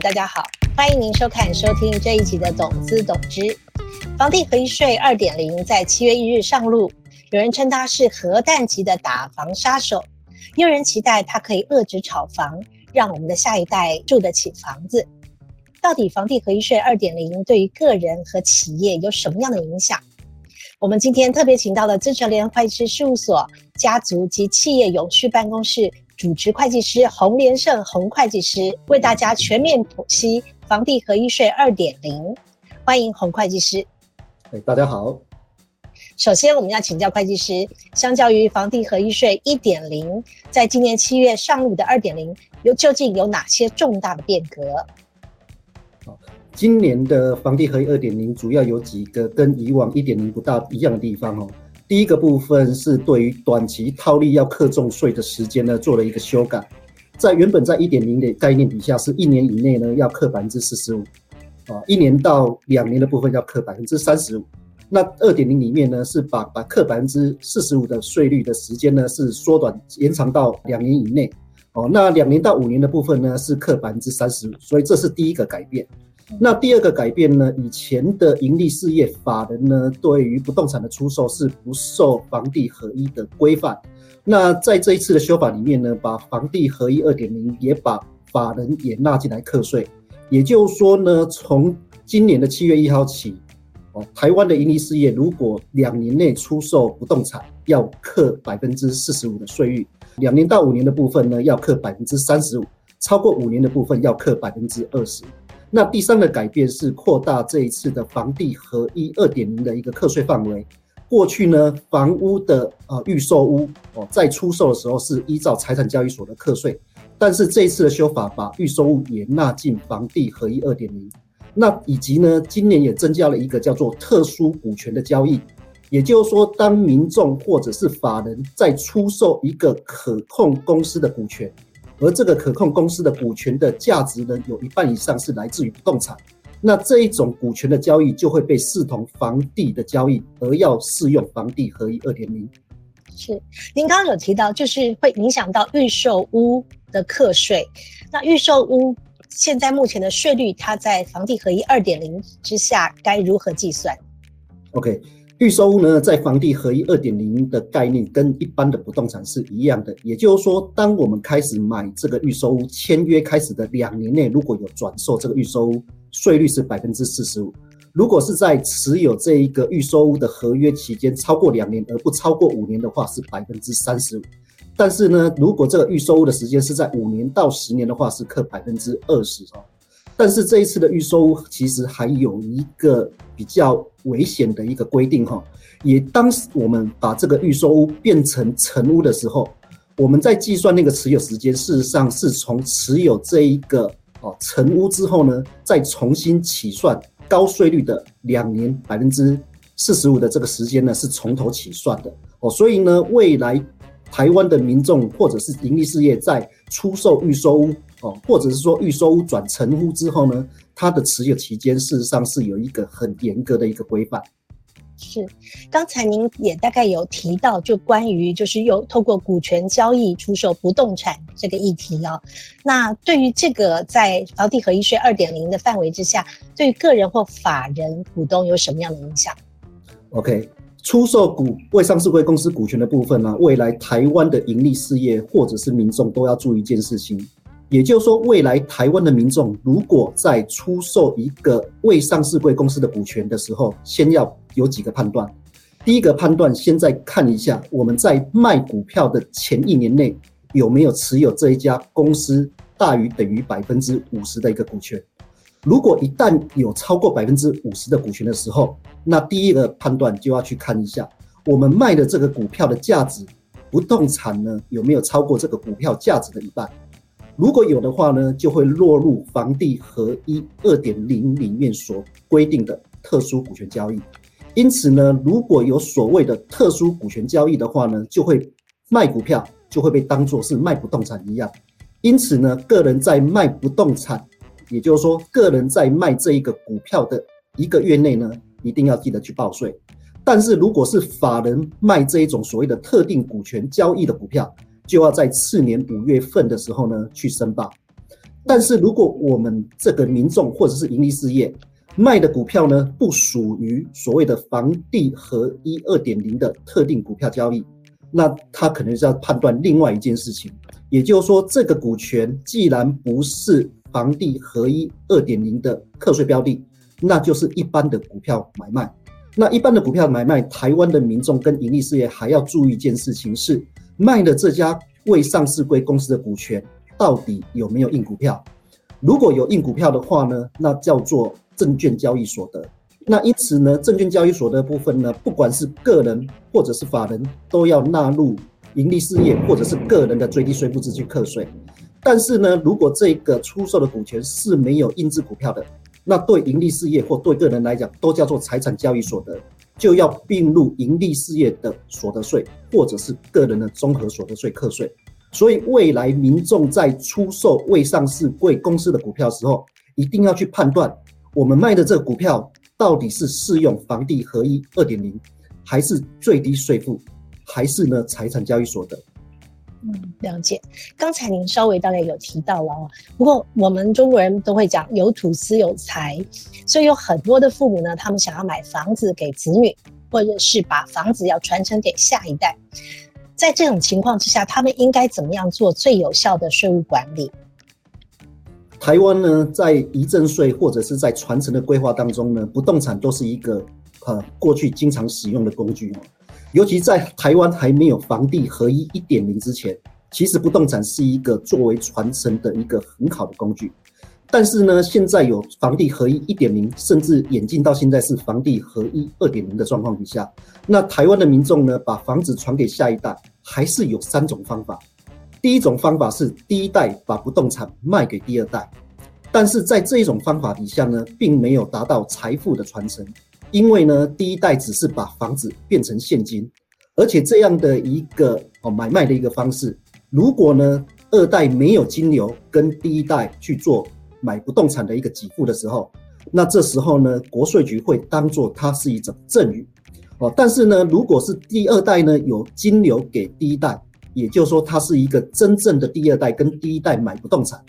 大家好，欢迎您收看收听这一集的《懂资懂知》。房地合一税二点零在七月一日上路，有人称它是核弹级的打房杀手，也有人期待它可以遏制炒房，让我们的下一代住得起房子。到底房地合一税二点零对于个人和企业有什么样的影响？我们今天特别请到了资诚联会计师事务所家族及企业永续办公室。主持会计师洪连胜洪会计师为大家全面剖析房地合一税二点零，欢迎洪会计师。哎，大家好。首先，我们要请教会计师，相较于房地合一税一点零，在今年七月上路的二点零，有究竟有哪些重大的变革？好，今年的房地合一二点零主要有几个跟以往一点零不大一样的地方哦。第一个部分是对于短期套利要课重税的时间呢，做了一个修改，在原本在一点零的概念底下，是一年以内呢要课百分之四十五，啊，一年到两年的部分要课百分之三十五。那二点零里面呢，是把把课百分之四十五的税率的时间呢是缩短延长到两年以内，哦，那两年到五年的部分呢是课百分之三十五，所以这是第一个改变。那第二个改变呢？以前的盈利事业法人呢，对于不动产的出售是不受房地合一的规范。那在这一次的修法里面呢，把房地合一二点零也把法人也纳进来课税。也就是说呢，从今年的七月一号起，哦，台湾的盈利事业如果两年内出售不动产，要课百分之四十五的税率；两年到五年的部分呢，要课百分之三十五；超过五年的部分要课百分之二十。那第三个改变是扩大这一次的房地合一二点零的一个课税范围。过去呢，房屋的呃预售屋哦，在出售的时候是依照财产交易所的课税，但是这一次的修法把预售屋也纳进房地合一二点零。那以及呢，今年也增加了一个叫做特殊股权的交易，也就是说，当民众或者是法人在出售一个可控公司的股权。而这个可控公司的股权的价值呢，有一半以上是来自于不动产，那这一种股权的交易就会被视同房地的交易，而要适用房地合一二点零。是，您刚刚有提到，就是会影响到预售屋的课税。那预售屋现在目前的税率，它在房地合一二点零之下该如何计算？OK。预售屋呢，在房地合一二点零的概念跟一般的不动产是一样的，也就是说，当我们开始买这个预售屋，签约开始的两年内，如果有转售这个预售屋，税率是百分之四十五。如果是在持有这一个预售屋的合约期间超过两年而不超过五年的话，是百分之三十五。但是呢，如果这个预售屋的时间是在五年到十年的话，是课百分之二十哦。但是这一次的预售屋其实还有一个比较危险的一个规定哈，也当时我们把这个预售屋变成成屋的时候，我们在计算那个持有时间，事实上是从持有这一个哦成屋之后呢，再重新起算高税率的两年百分之四十五的这个时间呢，是从头起算的哦，所以呢，未来台湾的民众或者是盈利事业在出售预售屋。哦，或者是说预售屋转成屋之后呢，它的持有期间事实上是有一个很严格的一个规范。是，刚才您也大概有提到，就关于就是有透过股权交易出售不动产这个议题哦。那对于这个在房地合一税二点零的范围之下，对于个人或法人股东有什么样的影响？OK，出售股未上市柜公司股权的部分呢，未来台湾的盈利事业或者是民众都要注意一件事情。也就是说，未来台湾的民众如果在出售一个未上市贵公司的股权的时候，先要有几个判断。第一个判断，现在看一下我们在卖股票的前一年内有没有持有这一家公司大于等于百分之五十的一个股权。如果一旦有超过百分之五十的股权的时候，那第一个判断就要去看一下我们卖的这个股票的价值，不动产呢有没有超过这个股票价值的一半。如果有的话呢，就会落入房地合一二点零里面所规定的特殊股权交易。因此呢，如果有所谓的特殊股权交易的话呢，就会卖股票就会被当作是卖不动产一样。因此呢，个人在卖不动产，也就是说，个人在卖这一个股票的一个月内呢，一定要记得去报税。但是如果是法人卖这一种所谓的特定股权交易的股票，就要在次年五月份的时候呢去申报，但是如果我们这个民众或者是盈利事业卖的股票呢，不属于所谓的房地合一二点零的特定股票交易，那他可能是要判断另外一件事情，也就是说，这个股权既然不是房地合一二点零的课税标的，那就是一般的股票买卖。那一般的股票买卖，台湾的民众跟盈利事业还要注意一件事情是，卖的这家未上市柜公司的股权到底有没有印股票？如果有印股票的话呢，那叫做证券交易所得。那因此呢，证券交易所得部分呢，不管是个人或者是法人，都要纳入盈利事业或者是个人的最低税负制去课税。但是呢，如果这个出售的股权是没有印制股票的，那对盈利事业或对个人来讲，都叫做财产交易所得，就要并入盈利事业的所得税，或者是个人的综合所得税课税。所以未来民众在出售未上市贵公司的股票时候，一定要去判断，我们卖的这个股票到底是适用房地合一二点零，还是最低税负，还是呢财产交易所得。嗯，了解。刚才您稍微大概有提到了哦，不过我们中国人都会讲有土斯有财，所以有很多的父母呢，他们想要买房子给子女，或者是把房子要传承给下一代。在这种情况之下，他们应该怎么样做最有效的税务管理？台湾呢，在遗赠税或者是在传承的规划当中呢，不动产都是一个呃过去经常使用的工具。尤其在台湾还没有房地合一一点零之前，其实不动产是一个作为传承的一个很好的工具。但是呢，现在有房地合一一点零，甚至演进到现在是房地合一二点零的状况底下，那台湾的民众呢，把房子传给下一代，还是有三种方法。第一种方法是第一代把不动产卖给第二代，但是在这一种方法底下呢，并没有达到财富的传承。因为呢，第一代只是把房子变成现金，而且这样的一个哦买卖的一个方式，如果呢二代没有金流跟第一代去做买不动产的一个给付的时候，那这时候呢国税局会当做它是一种赠与哦。但是呢，如果是第二代呢有金流给第一代，也就是说它是一个真正的第二代跟第一代买不动产，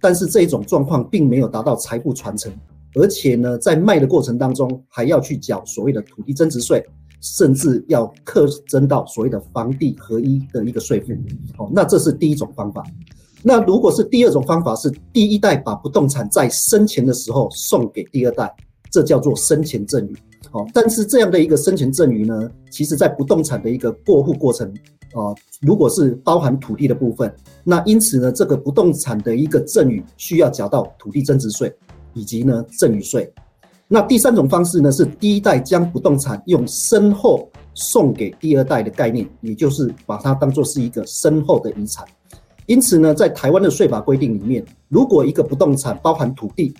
但是这种状况并没有达到财富传承。而且呢，在卖的过程当中，还要去缴所谓的土地增值税，甚至要课征到所谓的房地合一的一个税负。哦，那这是第一种方法。那如果是第二种方法，是第一代把不动产在生前的时候送给第二代，这叫做生前赠与。哦，但是这样的一个生前赠与呢，其实在不动产的一个过户过程，啊，如果是包含土地的部分，那因此呢，这个不动产的一个赠与需要缴到土地增值税。以及呢赠与税，那第三种方式呢是第一代将不动产用身后送给第二代的概念，也就是把它当作是一个身后的遗产。因此呢，在台湾的税法规定里面，如果一个不动产包含土地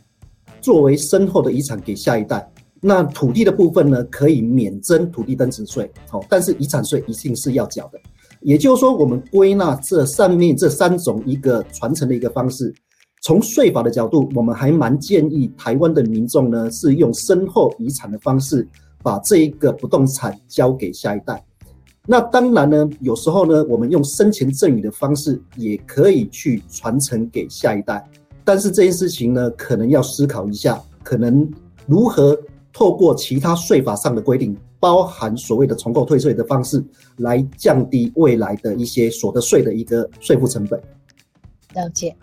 作为身后的遗产给下一代，那土地的部分呢可以免征土地增值税，好，但是遗产税一定是要缴的。也就是说，我们归纳这上面这三种一个传承的一个方式。从税法的角度，我们还蛮建议台湾的民众呢，是用身后遗产的方式，把这一个不动产交给下一代。那当然呢，有时候呢，我们用生前赠与的方式也可以去传承给下一代。但是这件事情呢，可能要思考一下，可能如何透过其他税法上的规定，包含所谓的重购退税的方式，来降低未来的一些所得税的一个税负成本。了解，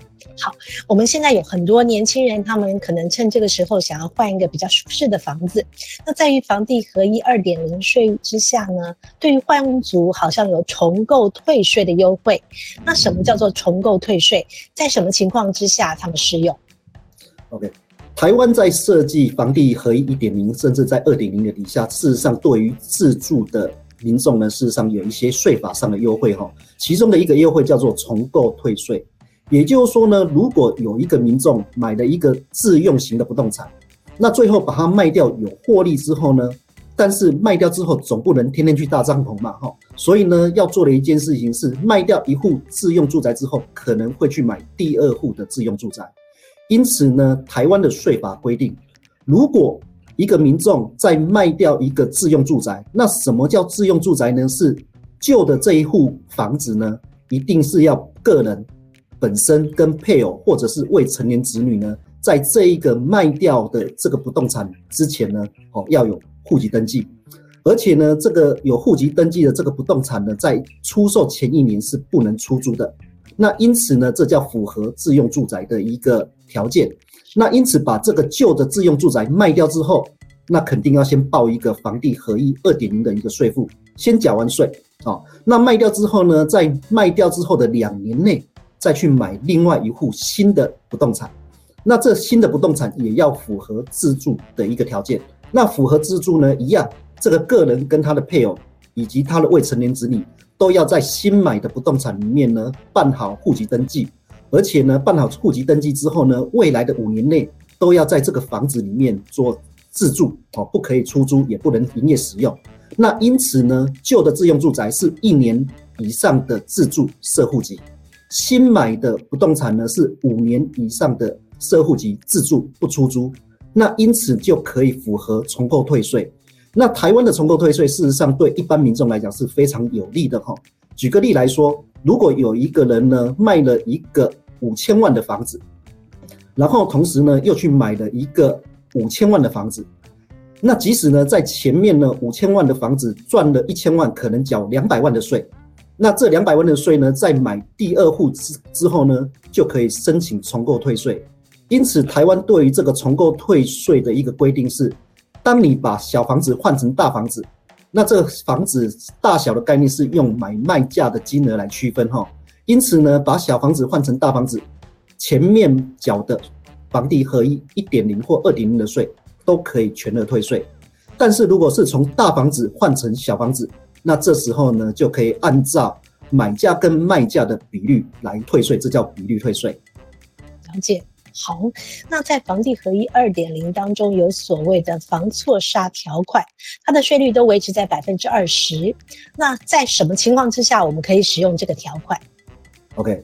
好，我们现在有很多年轻人，他们可能趁这个时候想要换一个比较舒适的房子。那在于房地合一二点零税之下呢，对于换屋族好像有重购退税的优惠。那什么叫做重购退税？在什么情况之下他们适用？OK，台湾在设计房地合一一点零，甚至在二点零的底下，事实上对于自住的民众呢，事实上有一些税法上的优惠哈。其中的一个优惠叫做重购退税。也就是说呢，如果有一个民众买了一个自用型的不动产，那最后把它卖掉有获利之后呢，但是卖掉之后总不能天天去搭帐篷嘛，哈，所以呢，要做的一件事情是卖掉一户自用住宅之后，可能会去买第二户的自用住宅。因此呢，台湾的税法规定，如果一个民众在卖掉一个自用住宅，那什么叫自用住宅呢？是旧的这一户房子呢，一定是要个人。本身跟配偶或者是未成年子女呢，在这一个卖掉的这个不动产之前呢，哦，要有户籍登记，而且呢，这个有户籍登记的这个不动产呢，在出售前一年是不能出租的。那因此呢，这叫符合自用住宅的一个条件。那因此把这个旧的自用住宅卖掉之后，那肯定要先报一个房地合一二点零的一个税负，先缴完税。哦，那卖掉之后呢，在卖掉之后的两年内，再去买另外一户新的不动产。那这新的不动产也要符合自住的一个条件。那符合自住呢，一样，这个个人跟他的配偶以及他的未成年子女，都要在新买的不动产里面呢办好户籍登记。而且呢，办好户籍登记之后呢，未来的五年内都要在这个房子里面做自住哦，不可以出租，也不能营业使用。那因此呢，旧的自用住宅是一年以上的自住设户籍，新买的不动产呢是五年以上的社户籍自住不出租。那因此就可以符合重购退税。那台湾的重购退税，事实上对一般民众来讲是非常有利的哈。举个例来说，如果有一个人呢卖了一个五千万的房子，然后同时呢又去买了一个五千万的房子，那即使呢在前面呢五千万的房子赚了一千万，可能缴两百万的税，那这两百万的税呢，在买第二户之之后呢，就可以申请重购退税。因此，台湾对于这个重购退税的一个规定是，当你把小房子换成大房子。那这个房子大小的概念是用买卖价的金额来区分哈，因此呢，把小房子换成大房子，前面缴的房地合一一点零或二点零的税都可以全额退税，但是如果是从大房子换成小房子，那这时候呢就可以按照买价跟卖价的比率来退税，这叫比率退税。了解。好，那在房地合一二点零当中，有所谓的房错杀条款，它的税率都维持在百分之二十。那在什么情况之下，我们可以使用这个条款？OK，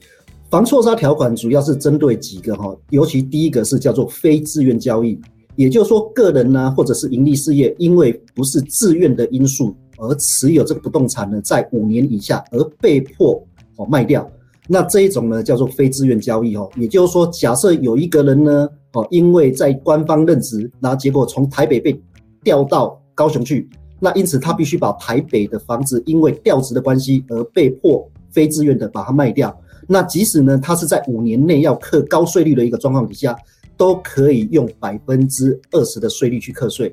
房错杀条款主要是针对几个哈，尤其第一个是叫做非自愿交易，也就是说，个人呢或者是盈利事业，因为不是自愿的因素而持有这个不动产呢，在五年以下而被迫哦卖掉。那这一种呢，叫做非自愿交易哦，也就是说，假设有一个人呢，哦，因为在官方任职，然后结果从台北被调到高雄去，那因此他必须把台北的房子，因为调职的关系而被迫非自愿的把它卖掉。那即使呢，他是在五年内要课高税率的一个状况底下，都可以用百分之二十的税率去课税。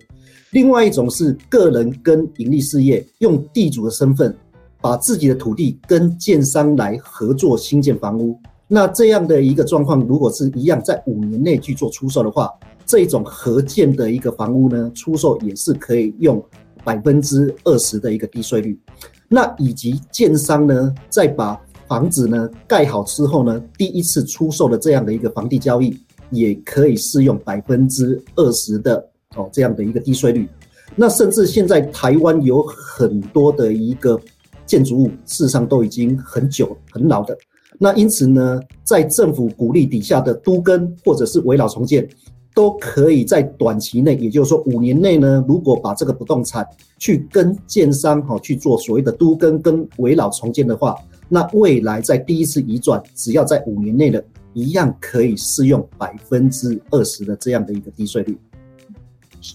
另外一种是个人跟盈利事业用地主的身份。把自己的土地跟建商来合作新建房屋，那这样的一个状况，如果是一样在五年内去做出售的话，这种合建的一个房屋呢，出售也是可以用百分之二十的一个低税率。那以及建商呢，在把房子呢盖好之后呢，第一次出售的这样的一个房地交易，也可以适用百分之二十的哦这样的一个低税率。那甚至现在台湾有很多的一个。建筑物事实上都已经很久很老的，那因此呢，在政府鼓励底下的都更或者是围老重建，都可以在短期内，也就是说五年内呢，如果把这个不动产去跟建商哈去做所谓的都更跟围老重建的话，那未来在第一次移转，只要在五年内的，一样可以适用百分之二十的这样的一个低税率。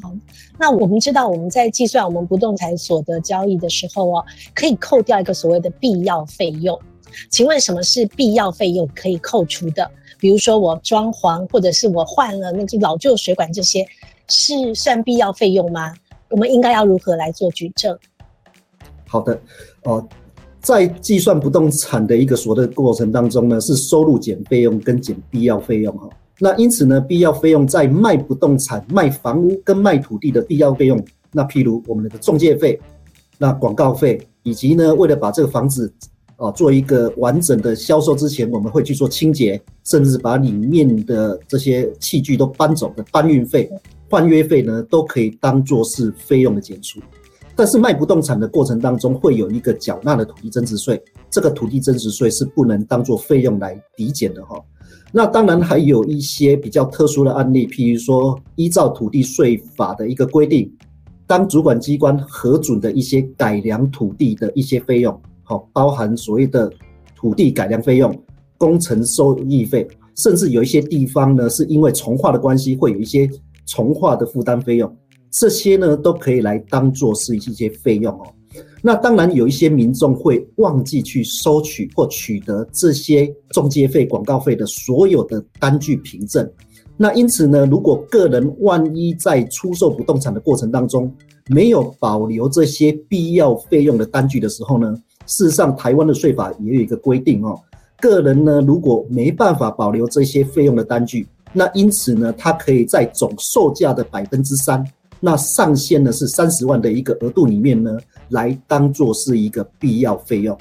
好，那我们知道我们在计算我们不动产所得交易的时候哦，可以扣掉一个所谓的必要费用。请问什么是必要费用可以扣除的？比如说我装潢，或者是我换了那个老旧水管，这些是算必要费用吗？我们应该要如何来做举证？好的，哦，在计算不动产的一个所得过程当中呢，是收入减费用跟减必要费用哈。那因此呢，必要费用在卖不动产、卖房屋跟卖土地的必要费用，那譬如我们的中介费、那广告费，以及呢，为了把这个房子啊做一个完整的销售之前，我们会去做清洁，甚至把里面的这些器具都搬走的搬运费、换约费呢，都可以当做是费用的减除。但是卖不动产的过程当中，会有一个缴纳的土地增值税，这个土地增值税是不能当做费用来抵减的哈。那当然还有一些比较特殊的案例，譬如说依照土地税法的一个规定，当主管机关核准的一些改良土地的一些费用，好，包含所谓的土地改良费用、工程收益费，甚至有一些地方呢，是因为重划的关系，会有一些重化的负担费用，这些呢都可以来当做是一些费用哦。那当然有一些民众会忘记去收取或取得这些中介费、广告费的所有的单据凭证。那因此呢，如果个人万一在出售不动产的过程当中没有保留这些必要费用的单据的时候呢，事实上台湾的税法也有一个规定哦，个人呢如果没办法保留这些费用的单据，那因此呢，他可以在总售价的百分之三，那上限呢是三十万的一个额度里面呢，来当做是一个必要费用。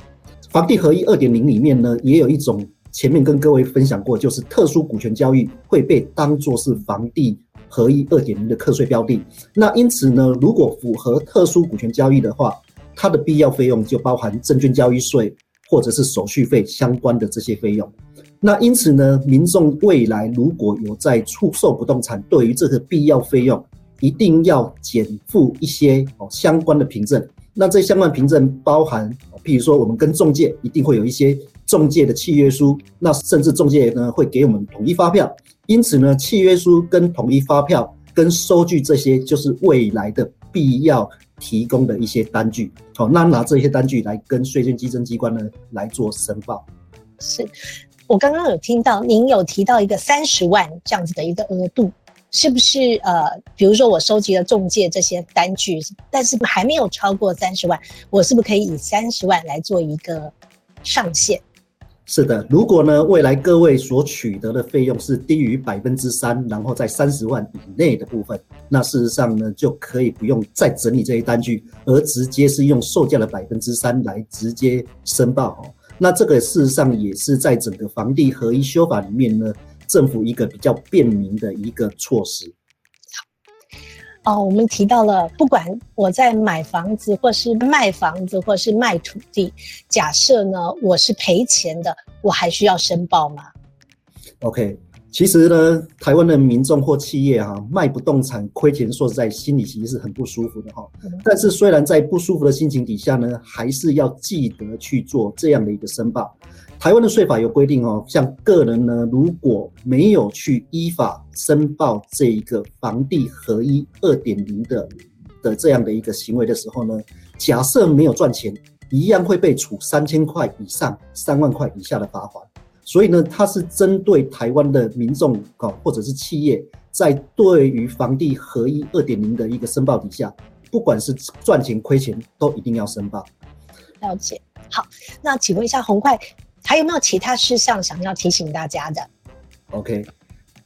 房地合一二点零里面呢，也有一种。前面跟各位分享过，就是特殊股权交易会被当作是房地合一二点零的课税标的。那因此呢，如果符合特殊股权交易的话，它的必要费用就包含证券交易税或者是手续费相关的这些费用。那因此呢，民众未来如果有在出售不动产，对于这个必要费用，一定要检附一些哦相关的凭证。那这相关凭证包含，譬如说我们跟中介一定会有一些。中介的契约书，那甚至中介呢会给我们统一发票，因此呢，契约书跟统一发票跟收据这些就是未来的必要提供的一些单据。好，那拿这些单据来跟税捐稽征机关呢来做申报。是我刚刚有听到您有提到一个三十万这样子的一个额度，是不是？呃，比如说我收集了中介这些单据，但是还没有超过三十万，我是不是可以以三十万来做一个上限？是的，如果呢，未来各位所取得的费用是低于百分之三，然后在三十万以内的部分，那事实上呢，就可以不用再整理这些单据，而直接是用售价的百分之三来直接申报哦。那这个事实上也是在整个房地合一修法里面呢，政府一个比较便民的一个措施。哦，我们提到了，不管我在买房子，或是卖房子，或是卖土地，假设呢我是赔钱的，我还需要申报吗？OK，其实呢，台湾的民众或企业哈、啊，卖不动产亏钱，说实在，心里其实是很不舒服的哈。嗯、但是虽然在不舒服的心情底下呢，还是要记得去做这样的一个申报。台湾的税法有规定哦，像个人呢，如果没有去依法申报这一个房地合一二点零的的这样的一个行为的时候呢，假设没有赚钱，一样会被处三千块以上三万块以下的罚款。所以呢，它是针对台湾的民众啊，或者是企业，在对于房地合一二点零的一个申报底下，不管是赚钱亏钱，都一定要申报。了解。好，那请问一下红会。还有没有其他事项想要提醒大家的？OK，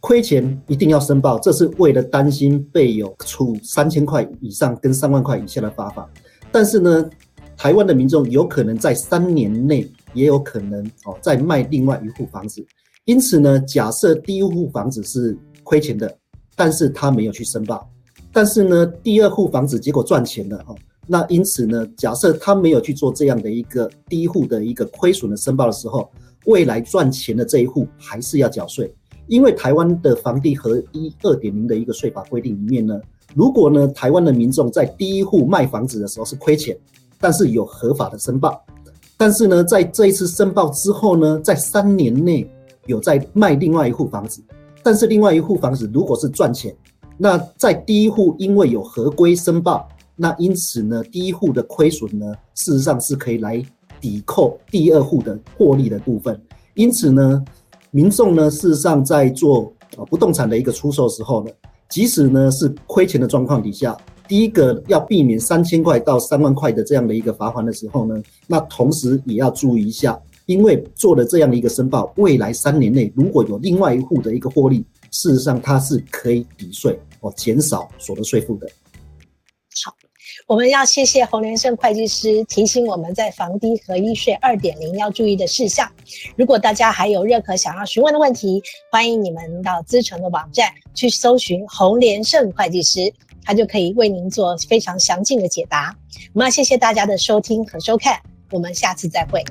亏钱一定要申报，这是为了担心被有处三千块以上跟三万块以下的罚款。但是呢，台湾的民众有可能在三年内也有可能哦再卖另外一户房子，因此呢，假设第一户房子是亏钱的，但是他没有去申报，但是呢，第二户房子结果赚钱了哦。那因此呢，假设他没有去做这样的一个第一户的一个亏损的申报的时候，未来赚钱的这一户还是要缴税，因为台湾的房地合一二点零的一个税法规定里面呢，如果呢台湾的民众在第一户卖房子的时候是亏钱，但是有合法的申报，但是呢在这一次申报之后呢，在三年内有在卖另外一户房子，但是另外一户房子如果是赚钱，那在第一户因为有合规申报。那因此呢，第一户的亏损呢，事实上是可以来抵扣第二户的获利的部分。因此呢，民众呢，事实上在做啊不动产的一个出售时候呢，即使呢是亏钱的状况底下，第一个要避免三千块到三万块的这样的一个罚款的时候呢，那同时也要注意一下，因为做了这样的一个申报，未来三年内如果有另外一户的一个获利，事实上它是可以抵税哦，减少所得税负的。我们要谢谢洪连胜会计师提醒我们在房地合一税二点零要注意的事项。如果大家还有任何想要询问的问题，欢迎你们到资诚的网站去搜寻洪连胜会计师，他就可以为您做非常详尽的解答。我们要谢谢大家的收听和收看，我们下次再会。